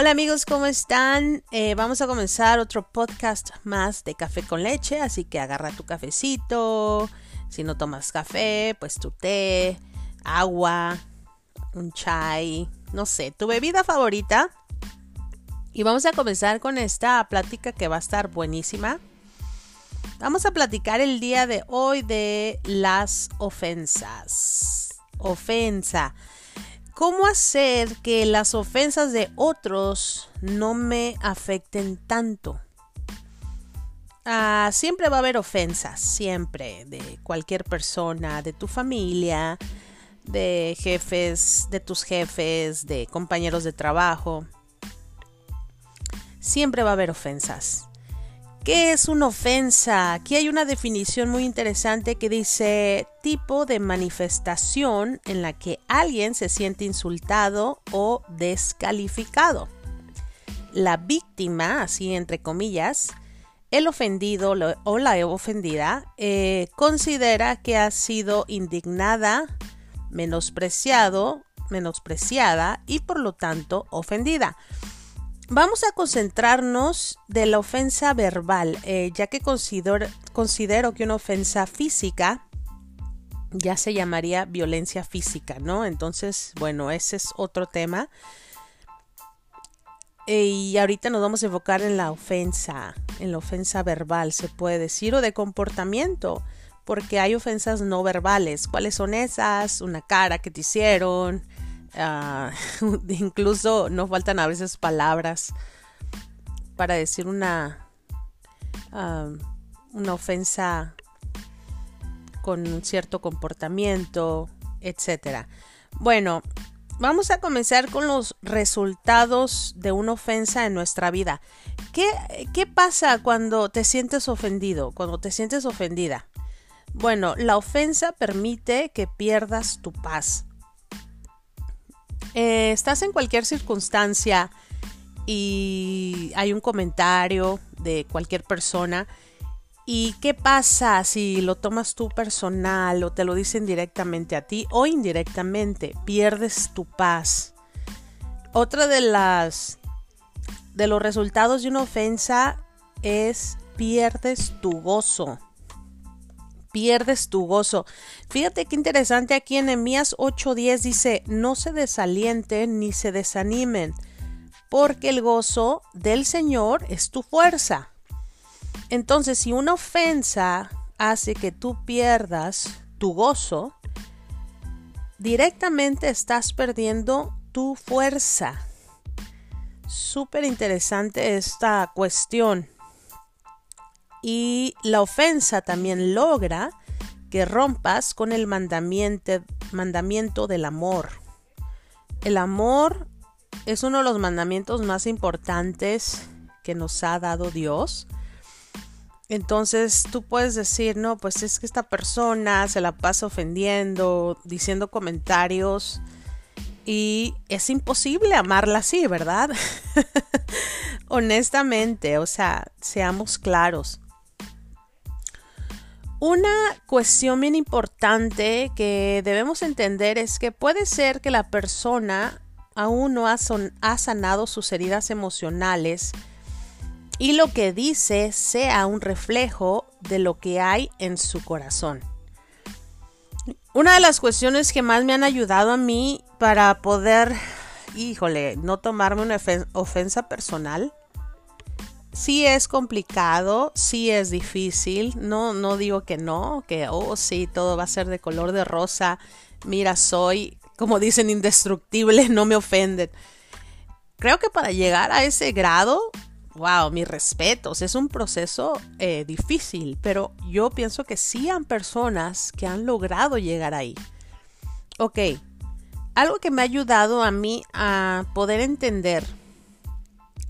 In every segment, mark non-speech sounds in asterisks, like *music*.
Hola amigos, ¿cómo están? Eh, vamos a comenzar otro podcast más de café con leche, así que agarra tu cafecito. Si no tomas café, pues tu té, agua, un chai, no sé, tu bebida favorita. Y vamos a comenzar con esta plática que va a estar buenísima. Vamos a platicar el día de hoy de las ofensas. Ofensa. ¿Cómo hacer que las ofensas de otros no me afecten tanto? Ah, siempre va a haber ofensas, siempre, de cualquier persona, de tu familia, de jefes, de tus jefes, de compañeros de trabajo. Siempre va a haber ofensas. ¿Qué es una ofensa? Aquí hay una definición muy interesante que dice tipo de manifestación en la que alguien se siente insultado o descalificado. La víctima, así entre comillas, el ofendido o la ofendida eh, considera que ha sido indignada, menospreciado, menospreciada y por lo tanto ofendida. Vamos a concentrarnos de la ofensa verbal, eh, ya que considero, que una ofensa física ya se llamaría violencia física, ¿no? Entonces, bueno, ese es otro tema. Eh, y ahorita nos vamos a enfocar en la ofensa, en la ofensa verbal, se puede decir, o de comportamiento, porque hay ofensas no verbales. ¿Cuáles son esas? Una cara que te hicieron, Ah, *laughs* incluso no faltan a veces palabras para decir una, ah, una ofensa con un cierto comportamiento, etcétera. Bueno, vamos a comenzar con los resultados de una ofensa en nuestra vida. ¿Qué, ¿Qué, pasa cuando te sientes ofendido, cuando te sientes ofendida? Bueno, la ofensa permite que pierdas tu paz. Eh, estás en cualquier circunstancia y hay un comentario de cualquier persona. Y qué pasa si lo tomas tú personal o te lo dicen directamente a ti o indirectamente, pierdes tu paz. Otra de las de los resultados de una ofensa es pierdes tu gozo pierdes tu gozo. Fíjate qué interesante aquí en Emías 8:10 dice, no se desalienten ni se desanimen, porque el gozo del Señor es tu fuerza. Entonces, si una ofensa hace que tú pierdas tu gozo, directamente estás perdiendo tu fuerza. Súper interesante esta cuestión. Y la ofensa también logra que rompas con el mandamiento, mandamiento del amor. El amor es uno de los mandamientos más importantes que nos ha dado Dios. Entonces tú puedes decir, no, pues es que esta persona se la pasa ofendiendo, diciendo comentarios y es imposible amarla así, ¿verdad? *laughs* Honestamente, o sea, seamos claros. Una cuestión bien importante que debemos entender es que puede ser que la persona aún no ha, sanado sus heridas emocionales y lo que dice sea un reflejo de lo que hay en su corazón. Una de las cuestiones que más me han ayudado a mí para poder, híjole, no tomarme una ofensa personal sí es complicado, sí es difícil, no, no digo que no, que oh sí, todo va a ser de color de rosa, mira, soy, como dicen, indestructible, *laughs* no me ofenden. Creo que para llegar a ese grado, wow, mis respetos, es un proceso eh, difícil, pero yo pienso que sí han personas que han logrado llegar ahí. Ok, algo que me ha ayudado a mí a poder entender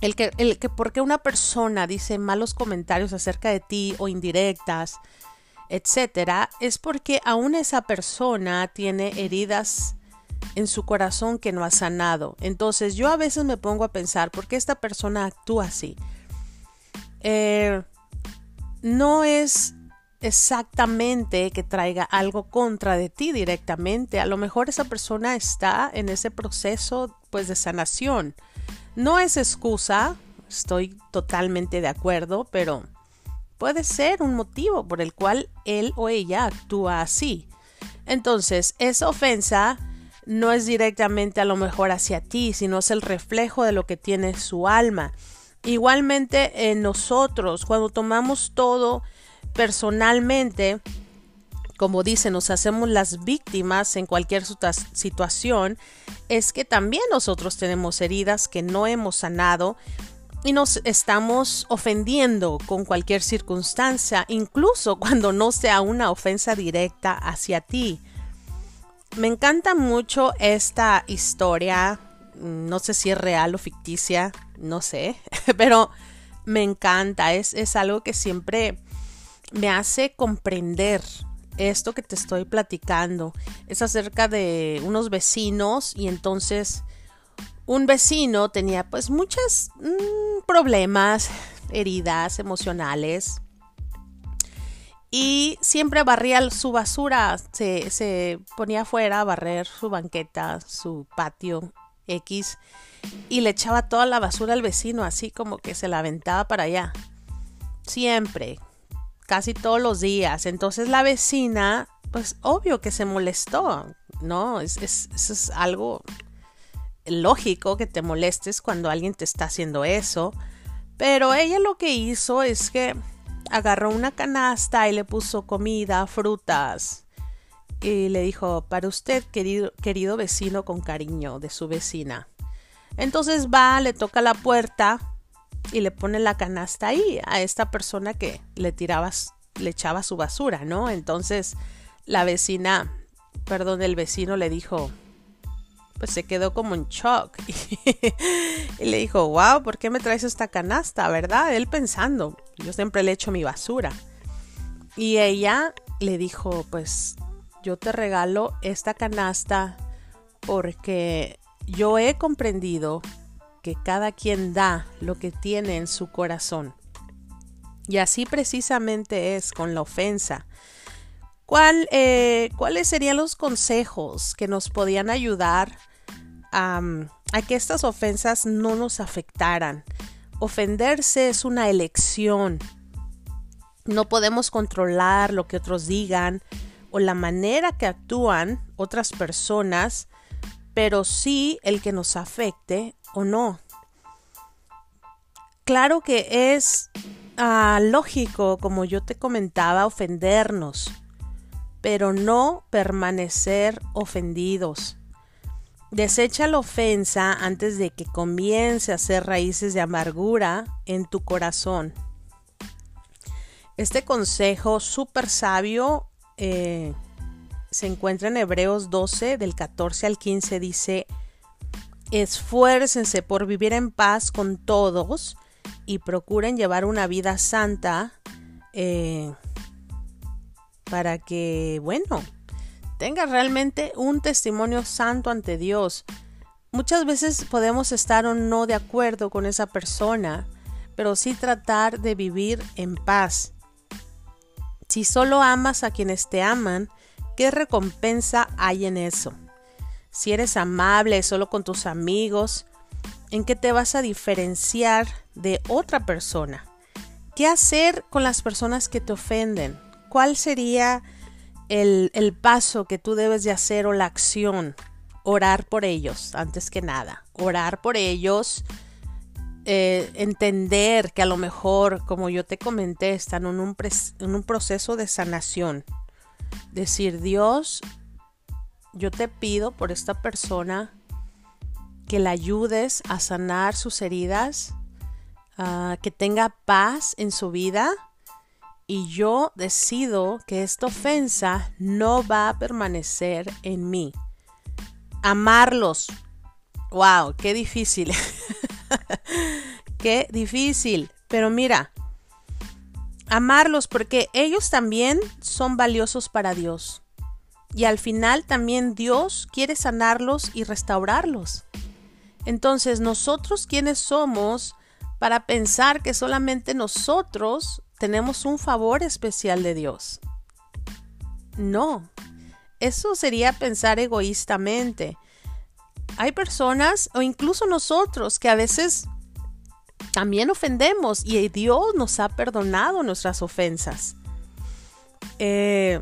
el que, el que porque una persona dice malos comentarios acerca de ti o indirectas, etcétera, es porque aún esa persona tiene heridas en su corazón que no ha sanado. Entonces yo a veces me pongo a pensar, ¿por qué esta persona actúa así? Eh, no es exactamente que traiga algo contra de ti directamente. A lo mejor esa persona está en ese proceso pues de sanación No es excusa, estoy totalmente de acuerdo, pero puede ser un motivo por el cual él o ella actúa así. Entonces, esa ofensa no es directamente a lo mejor hacia ti, sino es el reflejo de lo que tiene su alma. Igualmente en nosotros, cuando tomamos todo personalmente, como dice, nos hacemos las víctimas en cualquier situación, es que también nosotros tenemos heridas que no hemos sanado y nos estamos ofendiendo con cualquier circunstancia, incluso cuando no sea una ofensa directa hacia ti. Me encanta mucho esta historia, no sé si es real o ficticia, no sé, *laughs* pero me encanta, es, es algo que siempre me hace comprender esto que te estoy platicando. Es acerca de unos vecinos y entonces un vecino tenía pues muchos mm, problemas, heridas emocionales y siempre barría su basura, se, se ponía afuera a barrer su banqueta, su patio X y le echaba toda la basura al vecino, así como que se la aventaba para allá. Siempre, casi todos los días. Entonces la vecina, pues obvio que se molestó, ¿no? Es, es, es algo lógico que te molestes cuando alguien te está haciendo eso. Pero ella lo que hizo es que agarró una canasta y le puso comida, frutas. Y le dijo, para usted, querido, querido vecino, con cariño de su vecina. Entonces va, le toca la puerta y le pone la canasta ahí a esta persona que le tiraba, le echaba su basura, ¿no? Entonces la vecina, perdón, el vecino le dijo, pues se quedó como en shock *laughs* y le dijo, wow, ¿por qué me traes esta canasta? ¿Verdad? Él pensando, yo siempre le echo mi basura. Y ella le dijo, pues yo te regalo esta canasta porque yo he comprendido que cada quien da lo que tiene en su corazón. Y así precisamente es con la ofensa. ¿Cuál, eh, ¿Cuáles serían los consejos que nos podían ayudar a, a que estas ofensas no nos afectaran? Ofenderse es una elección. No podemos controlar lo que otros digan o la manera que actúan otras personas pero sí el que nos afecte o no. Claro que es ah, lógico, como yo te comentaba, ofendernos, pero no permanecer ofendidos. Desecha la ofensa antes de que comience a hacer raíces de amargura en tu corazón. Este consejo súper sabio eh, se encuentra en Hebreos 12 del 14 al 15 dice, esfuércense por vivir en paz con todos y procuren llevar una vida santa eh, para que, bueno, tengas realmente un testimonio santo ante Dios. Muchas veces podemos estar o no de acuerdo con esa persona, pero sí tratar de vivir en paz. Si solo amas a quienes te aman, ¿Qué recompensa hay en eso? Si eres amable solo con tus amigos, ¿en qué te vas a diferenciar de otra persona? ¿Qué hacer con las personas que te ofenden? ¿Cuál sería el, paso que tú debes de hacer o la acción? Orar por ellos, antes que nada. Orar por ellos, eh, entender que a lo mejor, como yo te comenté, están en un, en un proceso de sanación decir, Dios, yo te pido por esta persona que la ayudes a sanar sus heridas, que tenga paz en su vida y yo decido que esta ofensa no va a permanecer en mí. Amarlos. Wow, qué difícil. *laughs* qué difícil. Pero mira, amarlos porque ellos también son valiosos para Dios. Y al final también Dios quiere sanarlos y restaurarlos. Entonces, nosotros quienes somos para pensar que solamente nosotros tenemos un favor especial de Dios. No, eso sería pensar egoístamente. hay personas o incluso nosotros que a veces también ofendemos y Dios nos ha perdonado nuestras ofensas. Eh,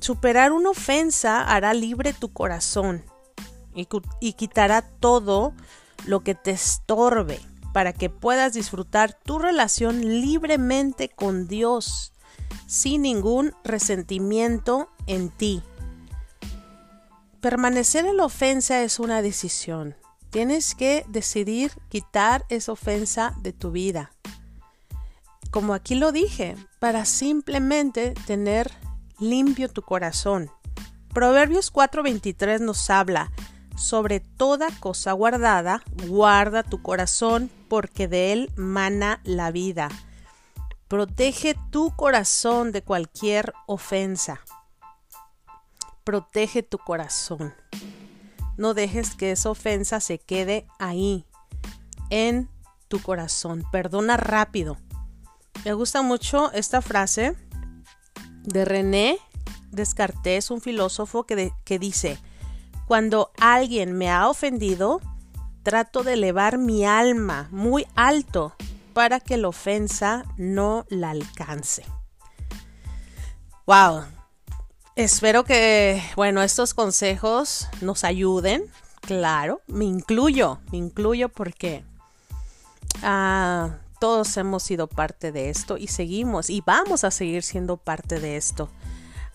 superar una ofensa hará libre tu corazón y, y quitará todo lo que te estorbe para que puedas disfrutar tu relación libremente con Dios sin ningún resentimiento en ti. Permanecer en la ofensa es una decisión. Tienes que decidir quitar esa ofensa de tu vida. Como aquí lo dije, para simplemente tener limpio tu corazón. Proverbios 4:23 nos habla, sobre toda cosa guardada, guarda tu corazón, porque de él mana la vida. Protege tu corazón de cualquier ofensa. Protege tu corazón. No dejes que esa ofensa se quede ahí, en tu corazón. Perdona rápido. Me gusta mucho esta frase de René Descartes, un filósofo que, que dice, cuando alguien me ha ofendido, trato de elevar mi alma muy alto para que la ofensa no la alcance. Wow. Espero que, bueno, estos consejos nos ayuden. Claro, me incluyo, me incluyo porque ah, todos hemos sido parte de esto y seguimos y vamos a seguir siendo parte de esto.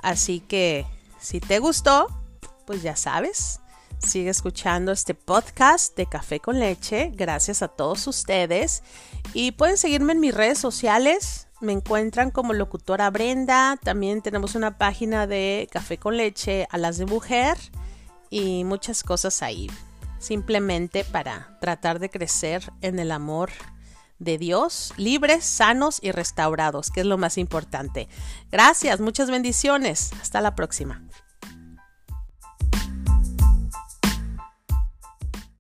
Así que, si te gustó, pues ya sabes, Sigue escuchando este podcast de Café con Leche. Gracias a todos ustedes. Y pueden seguirme en mis redes sociales. Me encuentran como locutora Brenda. También tenemos una página de Café con Leche a las de mujer. Y muchas cosas ahí. Simplemente para tratar de crecer en el amor de Dios, libres, sanos y restaurados, que es lo más importante. Gracias, muchas bendiciones. Hasta la próxima.